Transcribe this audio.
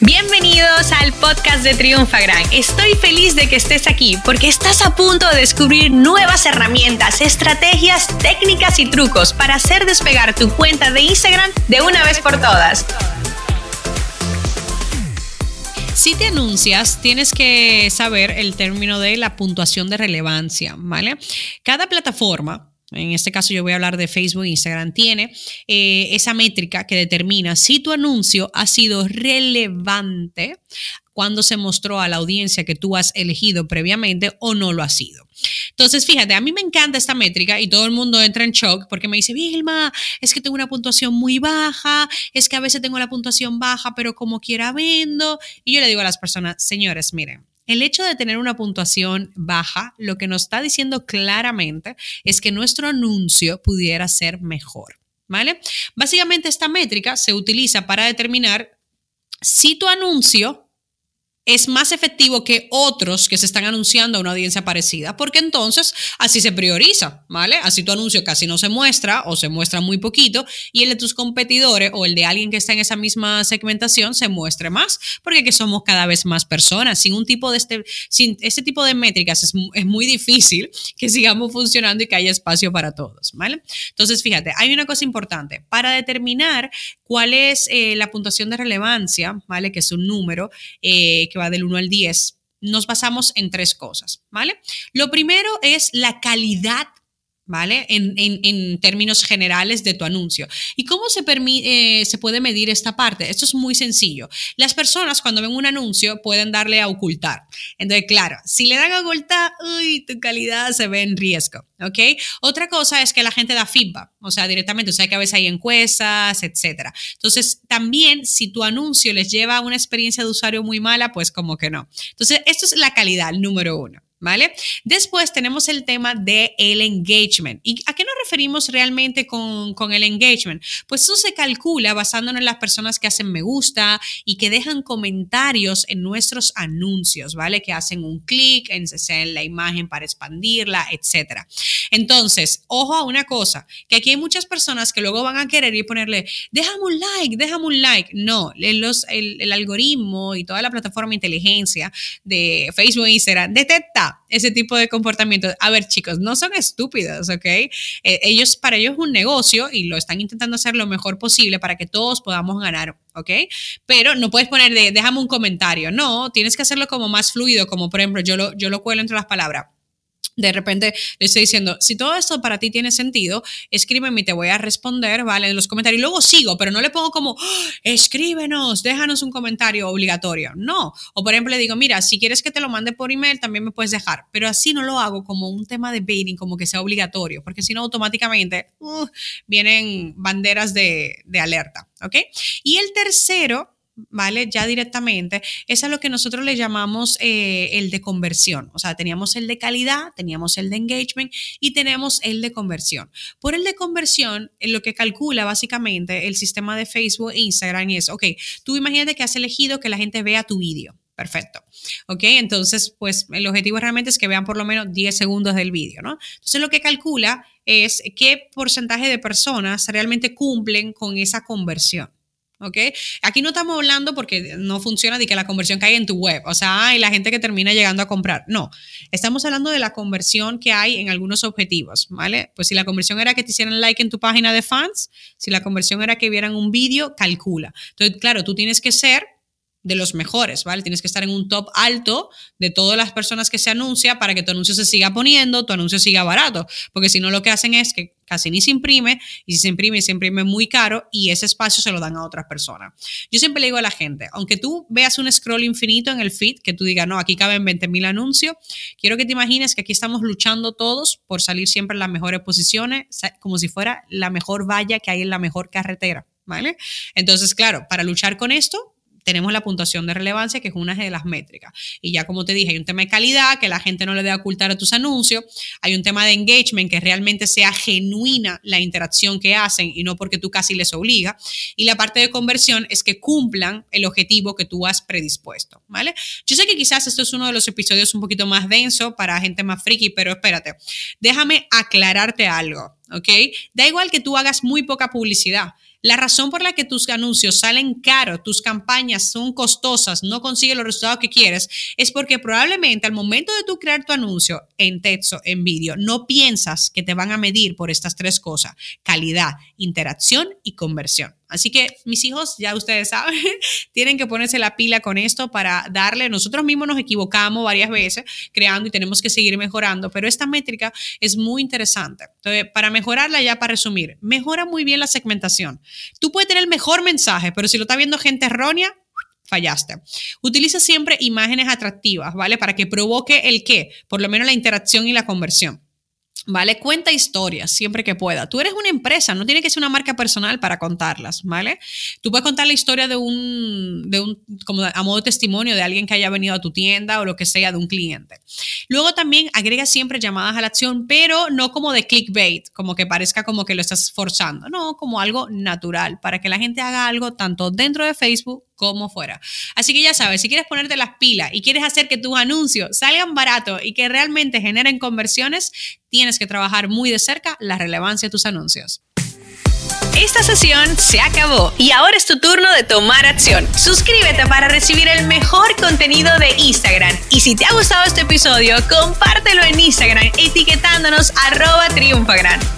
Bienvenidos al podcast de Triunfa Gran. Estoy feliz de que estés aquí porque estás a punto de descubrir nuevas herramientas, estrategias, técnicas y trucos para hacer despegar tu cuenta de Instagram de una vez por todas. Si te anuncias, tienes que saber el término de la puntuación de relevancia, ¿vale? Cada plataforma en este caso yo voy a hablar de Facebook e Instagram, tiene eh, esa métrica que determina si tu anuncio ha sido relevante cuando se mostró a la audiencia que tú has elegido previamente o no lo ha sido. Entonces, fíjate, a mí me encanta esta métrica y todo el mundo entra en shock porque me dice, Vilma, es que tengo una puntuación muy baja, es que a veces tengo la puntuación baja, pero como quiera vendo. Y yo le digo a las personas, señores, miren, el hecho de tener una puntuación baja lo que nos está diciendo claramente es que nuestro anuncio pudiera ser mejor. ¿Vale? Básicamente esta métrica se utiliza para determinar si tu anuncio es más efectivo que otros que se están anunciando a una audiencia parecida, porque entonces así se prioriza, ¿vale? Así tu anuncio casi no se muestra o se muestra muy poquito y el de tus competidores o el de alguien que está en esa misma segmentación se muestre más, porque que somos cada vez más personas. Sin un tipo de este, sin este tipo de métricas es, es muy difícil que sigamos funcionando y que haya espacio para todos, ¿vale? Entonces, fíjate, hay una cosa importante. Para determinar cuál es eh, la puntuación de relevancia, ¿vale? Que es un número eh, que va del 1 al 10, nos basamos en tres cosas, ¿vale? Lo primero es la calidad ¿vale? En, términos generales de tu anuncio. ¿Y cómo se, eh, se puede medir esta parte? Esto es muy sencillo. Las personas cuando ven un anuncio pueden darle a ocultar. Entonces, claro, si le dan a ocultar, uy, tu calidad se ve en riesgo, ¿ok? Otra cosa es que la gente da feedback, o sea, directamente, o sea, que a veces hay encuestas, etcétera. Entonces, también si tu anuncio les lleva a una experiencia de usuario muy mala, pues como que no. Entonces, esto es la calidad, número uno. ¿Vale? Después tenemos el tema del el engagement. ¿Y a qué nos referimos realmente con, con, el engagement? Pues eso se calcula basándonos en las personas que hacen me gusta y que dejan comentarios en nuestros anuncios, ¿vale? Que hacen un clic en, en la imagen para expandirla, etc. Entonces, ojo a una cosa, que aquí hay muchas personas que luego van a querer y ponerle, déjame un like, déjame un like. No, los, el, el algoritmo y toda la plataforma de inteligencia de Facebook e Instagram detecta ese tipo de comportamiento. A ver, chicos, no son estúpidos, ¿ok? Eh, ellos, para ellos es un negocio y lo están intentando hacer lo mejor posible para que todos podamos ganar, ¿ok? Pero no puedes poner de, déjame un comentario, no, tienes que hacerlo como más fluido, como por ejemplo, yo lo, yo lo cuelo entre las palabras de repente le estoy diciendo, si todo esto para ti tiene sentido, escríbeme y te voy a responder, ¿vale? En los comentarios. Y luego sigo, pero no le pongo como, ¡Ah! escríbenos, déjanos un comentario obligatorio. No. O por ejemplo le digo, mira, si quieres que te lo mande por email, también me puedes dejar. Pero así no lo hago como un tema de baiting, como que sea obligatorio, porque si no, automáticamente uh, vienen banderas de, de alerta, ¿ok? Y el tercero ¿vale? Ya directamente, es a lo que nosotros le llamamos eh, el de conversión. O sea, teníamos el de calidad, teníamos el de engagement y tenemos el de conversión. Por el de conversión, lo que calcula básicamente el sistema de Facebook e Instagram es, ok, tú imagínate que has elegido que la gente vea tu vídeo. Perfecto. ¿Ok? Entonces, pues el objetivo realmente es que vean por lo menos 10 segundos del vídeo, ¿no? Entonces, lo que calcula es qué porcentaje de personas realmente cumplen con esa conversión. ¿Ok? Aquí no estamos hablando porque no funciona de que la conversión caiga en tu web, o sea, hay la gente que termina llegando a comprar. No, estamos hablando de la conversión que hay en algunos objetivos, ¿vale? Pues si la conversión era que te hicieran like en tu página de fans, si la conversión era que vieran un vídeo, calcula. Entonces, claro, tú tienes que ser de los mejores, ¿vale? Tienes que estar en un top alto de todas las personas que se anuncia para que tu anuncio se siga poniendo, tu anuncio siga barato, porque si no lo que hacen es que casi ni se imprime y si se imprime se imprime muy caro y ese espacio se lo dan a otras personas. Yo siempre le digo a la gente, aunque tú veas un scroll infinito en el feed, que tú digas, no, aquí caben 20 mil anuncios, quiero que te imagines que aquí estamos luchando todos por salir siempre en las mejores posiciones, como si fuera la mejor valla que hay en la mejor carretera. ¿Vale? Entonces, claro, para luchar con esto, tenemos la puntuación de relevancia, que es una de las métricas. Y ya como te dije, hay un tema de calidad, que la gente no le debe ocultar a tus anuncios, hay un tema de engagement, que realmente sea genuina la interacción que hacen y no porque tú casi les obliga. Y la parte de conversión es que cumplan el objetivo que tú has predispuesto, ¿vale? Yo sé que quizás esto es uno de los episodios un poquito más denso para gente más friki, pero espérate, déjame aclararte algo, ¿ok? Da igual que tú hagas muy poca publicidad La razón por la que tus anuncios salen caros, tus campañas son costosas, no consigues los resultados que quieres, es porque probablemente al momento de tú crear tu anuncio en texto, en vídeo, no piensas que te van a medir por estas tres cosas, calidad, interacción y conversión. Así que mis hijos, ya ustedes saben, tienen que ponerse la pila con esto para darle, nosotros mismos nos equivocamos varias veces creando y tenemos que seguir mejorando, pero esta métrica es muy interesante. Entonces, para mejorarla ya, para resumir, mejora muy bien la segmentación. Tú puedes tener el mejor mensaje, pero si lo está viendo gente errónea, fallaste. Utiliza siempre imágenes atractivas, ¿vale? Para que provoque el qué, por lo menos la interacción y la conversión. ¿Vale? Cuenta historias siempre que pueda. Tú eres una empresa, no tiene que ser una marca personal para contarlas, ¿vale? Tú puedes contar la historia de un, de un, como a modo testimonio de alguien que haya venido a tu tienda o lo que sea, de un cliente. Luego también agrega siempre llamadas a la acción, pero no como de clickbait, como que parezca como que lo estás forzando, no, como algo natural, para que la gente haga algo tanto dentro de Facebook como fuera. Así que ya sabes, si quieres ponerte las pilas y quieres hacer que tus anuncios salgan baratos y que realmente generen conversiones, tienes que trabajar muy de cerca la relevancia de tus anuncios. Esta sesión se acabó y ahora es tu turno de tomar acción. Suscríbete para recibir el mejor contenido de Instagram. Y si te ha gustado este episodio, compártelo en Instagram etiquetándonos arroba triunfagran.